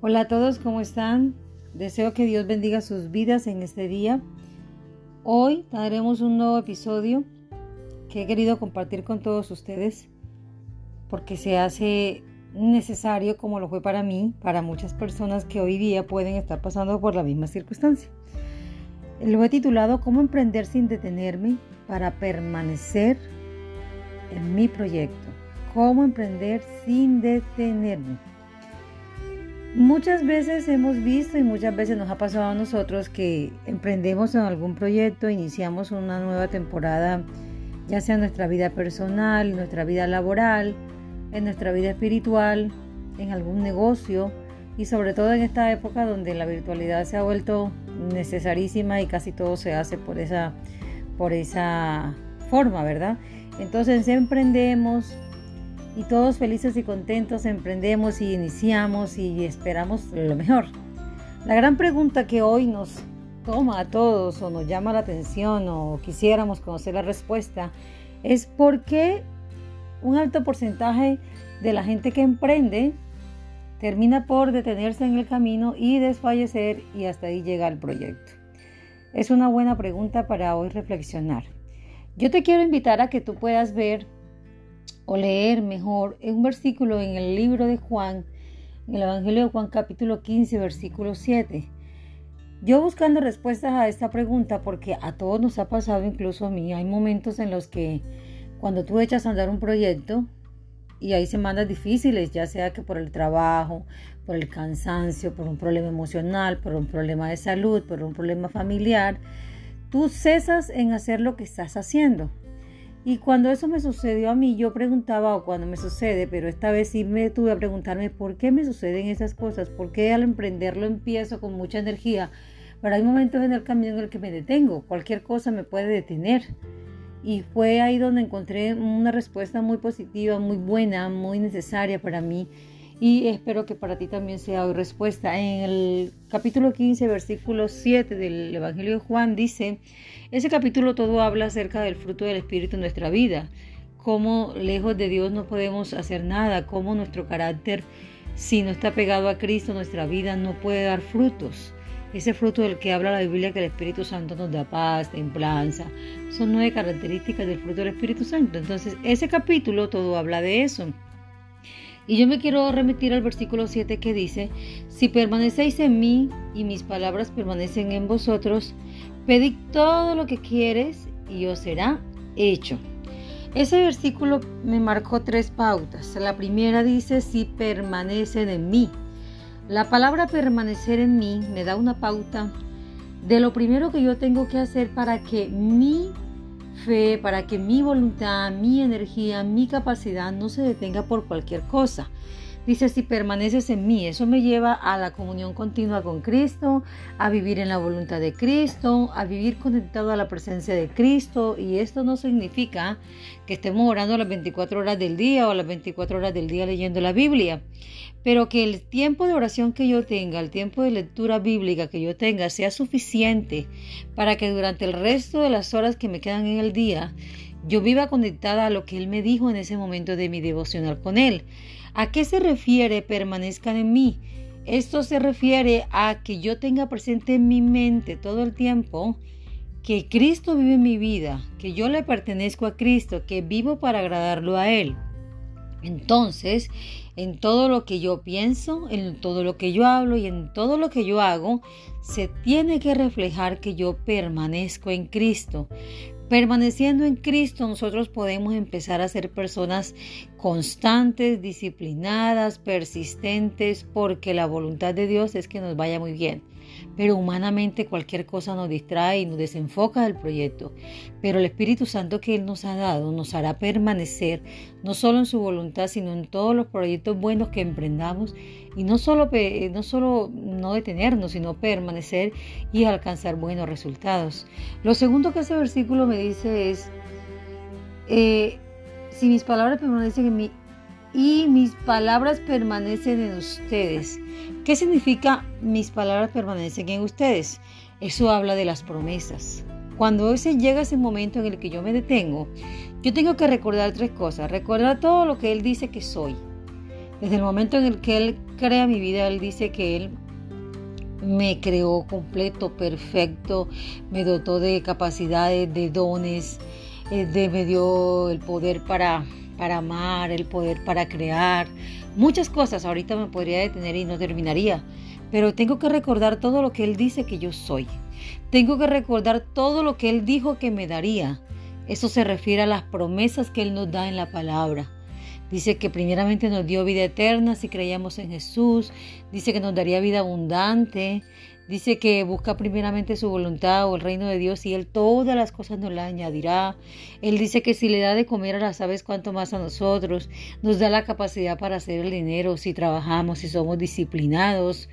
Hola a todos, ¿cómo están? Deseo que Dios bendiga sus vidas en este día. Hoy tendremos un nuevo episodio que he querido compartir con todos ustedes porque se hace necesario como lo fue para mí, para muchas personas que hoy día pueden estar pasando por la misma circunstancia. Lo he titulado Cómo emprender sin detenerme para permanecer en mi proyecto. Cómo emprender sin detenerme. Muchas veces hemos visto y muchas veces nos ha pasado a nosotros que emprendemos en algún proyecto, iniciamos una nueva temporada, ya sea en nuestra vida personal, en nuestra vida laboral, en nuestra vida espiritual, en algún negocio y sobre todo en esta época donde la virtualidad se ha vuelto necesarísima y casi todo se hace por esa, por esa forma, ¿verdad? Entonces emprendemos y todos felices y contentos emprendemos y iniciamos y esperamos lo mejor. La gran pregunta que hoy nos toma a todos o nos llama la atención o quisiéramos conocer la respuesta es por qué un alto porcentaje de la gente que emprende termina por detenerse en el camino y desfallecer y hasta ahí llega el proyecto. Es una buena pregunta para hoy reflexionar. Yo te quiero invitar a que tú puedas ver o leer mejor un versículo en el libro de Juan, en el Evangelio de Juan capítulo 15, versículo 7. Yo buscando respuestas a esta pregunta, porque a todos nos ha pasado, incluso a mí, hay momentos en los que cuando tú echas a andar un proyecto y hay semanas difíciles, ya sea que por el trabajo, por el cansancio, por un problema emocional, por un problema de salud, por un problema familiar, tú cesas en hacer lo que estás haciendo. Y cuando eso me sucedió a mí, yo preguntaba, o cuando me sucede, pero esta vez sí me tuve a preguntarme por qué me suceden esas cosas, por qué al emprenderlo empiezo con mucha energía, pero hay momentos en el camino en el que me detengo, cualquier cosa me puede detener. Y fue ahí donde encontré una respuesta muy positiva, muy buena, muy necesaria para mí y espero que para ti también sea hoy respuesta. En el capítulo 15, versículo 7 del Evangelio de Juan dice, ese capítulo todo habla acerca del fruto del Espíritu en nuestra vida, cómo lejos de Dios no podemos hacer nada, cómo nuestro carácter, si no está pegado a Cristo, nuestra vida no puede dar frutos. Ese fruto del que habla la Biblia que el Espíritu Santo nos da paz, templanza, son nueve características del fruto del Espíritu Santo. Entonces, ese capítulo todo habla de eso. Y yo me quiero remitir al versículo 7 que dice, si permanecéis en mí y mis palabras permanecen en vosotros, pedid todo lo que quieres y os será hecho. Ese versículo me marcó tres pautas. La primera dice, si permanecen en mí. La palabra permanecer en mí me da una pauta de lo primero que yo tengo que hacer para que mi fe para que mi voluntad, mi energía, mi capacidad no se detenga por cualquier cosa. Dice, si permaneces en mí, eso me lleva a la comunión continua con Cristo, a vivir en la voluntad de Cristo, a vivir conectado a la presencia de Cristo. Y esto no significa que estemos orando las 24 horas del día o las 24 horas del día leyendo la Biblia, pero que el tiempo de oración que yo tenga, el tiempo de lectura bíblica que yo tenga, sea suficiente para que durante el resto de las horas que me quedan en el día, yo viva conectada a lo que Él me dijo en ese momento de mi devocional con Él. ¿A qué se refiere permanezcan en mí? Esto se refiere a que yo tenga presente en mi mente todo el tiempo que Cristo vive en mi vida, que yo le pertenezco a Cristo, que vivo para agradarlo a Él. Entonces, en todo lo que yo pienso, en todo lo que yo hablo y en todo lo que yo hago, se tiene que reflejar que yo permanezco en Cristo. Permaneciendo en Cristo, nosotros podemos empezar a ser personas constantes, disciplinadas, persistentes, porque la voluntad de Dios es que nos vaya muy bien pero humanamente cualquier cosa nos distrae y nos desenfoca del proyecto. Pero el Espíritu Santo que Él nos ha dado nos hará permanecer no solo en su voluntad, sino en todos los proyectos buenos que emprendamos y no solo, no, solo no detenernos, sino permanecer y alcanzar buenos resultados. Lo segundo que ese versículo me dice es, eh, si mis palabras permanecen en mí y mis palabras permanecen en ustedes. ¿Qué significa mis palabras permanecen en ustedes? Eso habla de las promesas. Cuando ese llega ese momento en el que yo me detengo, yo tengo que recordar tres cosas. Recordar todo lo que Él dice que soy. Desde el momento en el que Él crea mi vida, Él dice que Él me creó completo, perfecto, me dotó de capacidades, de dones, eh, de, me dio el poder para, para amar, el poder para crear, muchas cosas. Ahorita me podría detener y no terminaría, pero tengo que recordar todo lo que Él dice que yo soy. Tengo que recordar todo lo que Él dijo que me daría. Eso se refiere a las promesas que Él nos da en la palabra. Dice que primeramente nos dio vida eterna si creíamos en Jesús. Dice que nos daría vida abundante. Dice que busca primeramente su voluntad o el reino de Dios y Él todas las cosas nos las añadirá. Él dice que si le da de comer a las aves, cuanto más a nosotros. Nos da la capacidad para hacer el dinero si trabajamos, si somos disciplinados.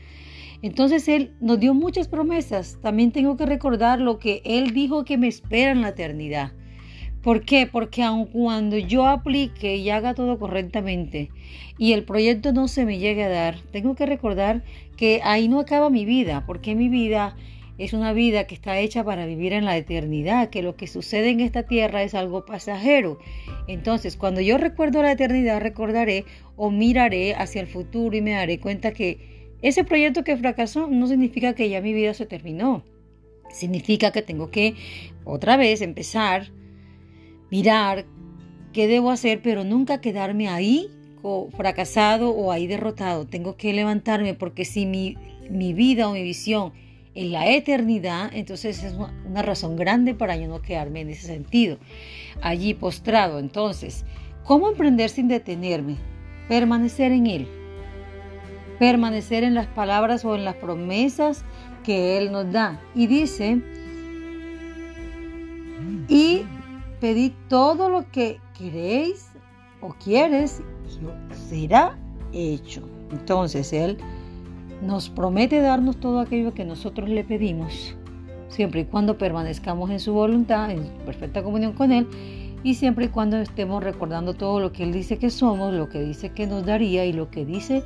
Entonces Él nos dio muchas promesas. También tengo que recordar lo que Él dijo que me espera en la eternidad. ¿Por qué? Porque aun cuando yo aplique y haga todo correctamente y el proyecto no se me llegue a dar, tengo que recordar que ahí no acaba mi vida, porque mi vida es una vida que está hecha para vivir en la eternidad, que lo que sucede en esta tierra es algo pasajero. Entonces, cuando yo recuerdo la eternidad, recordaré o miraré hacia el futuro y me daré cuenta que ese proyecto que fracasó no significa que ya mi vida se terminó. Significa que tengo que otra vez empezar mirar qué debo hacer, pero nunca quedarme ahí fracasado o ahí derrotado. Tengo que levantarme porque si mi, mi vida o mi visión en la eternidad, entonces es una razón grande para yo no quedarme en ese sentido, allí postrado. Entonces, ¿cómo emprender sin detenerme? Permanecer en Él. Permanecer en las palabras o en las promesas que Él nos da. Y dice, y pedid todo lo que queréis o quieres y será hecho. Entonces Él nos promete darnos todo aquello que nosotros le pedimos, siempre y cuando permanezcamos en su voluntad, en perfecta comunión con Él, y siempre y cuando estemos recordando todo lo que Él dice que somos, lo que dice que nos daría y lo que dice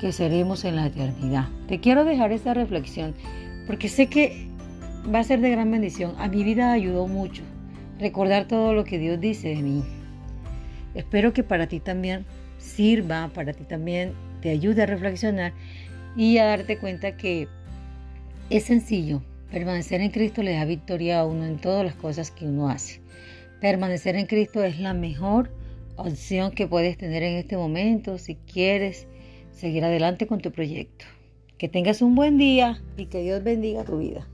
que seremos en la eternidad. Te quiero dejar esta reflexión porque sé que va a ser de gran bendición. A mi vida ayudó mucho recordar todo lo que Dios dice de mí. Espero que para ti también sirva, para ti también te ayude a reflexionar y a darte cuenta que es sencillo. Permanecer en Cristo le da victoria a uno en todas las cosas que uno hace. Permanecer en Cristo es la mejor opción que puedes tener en este momento si quieres seguir adelante con tu proyecto. Que tengas un buen día y que Dios bendiga tu vida.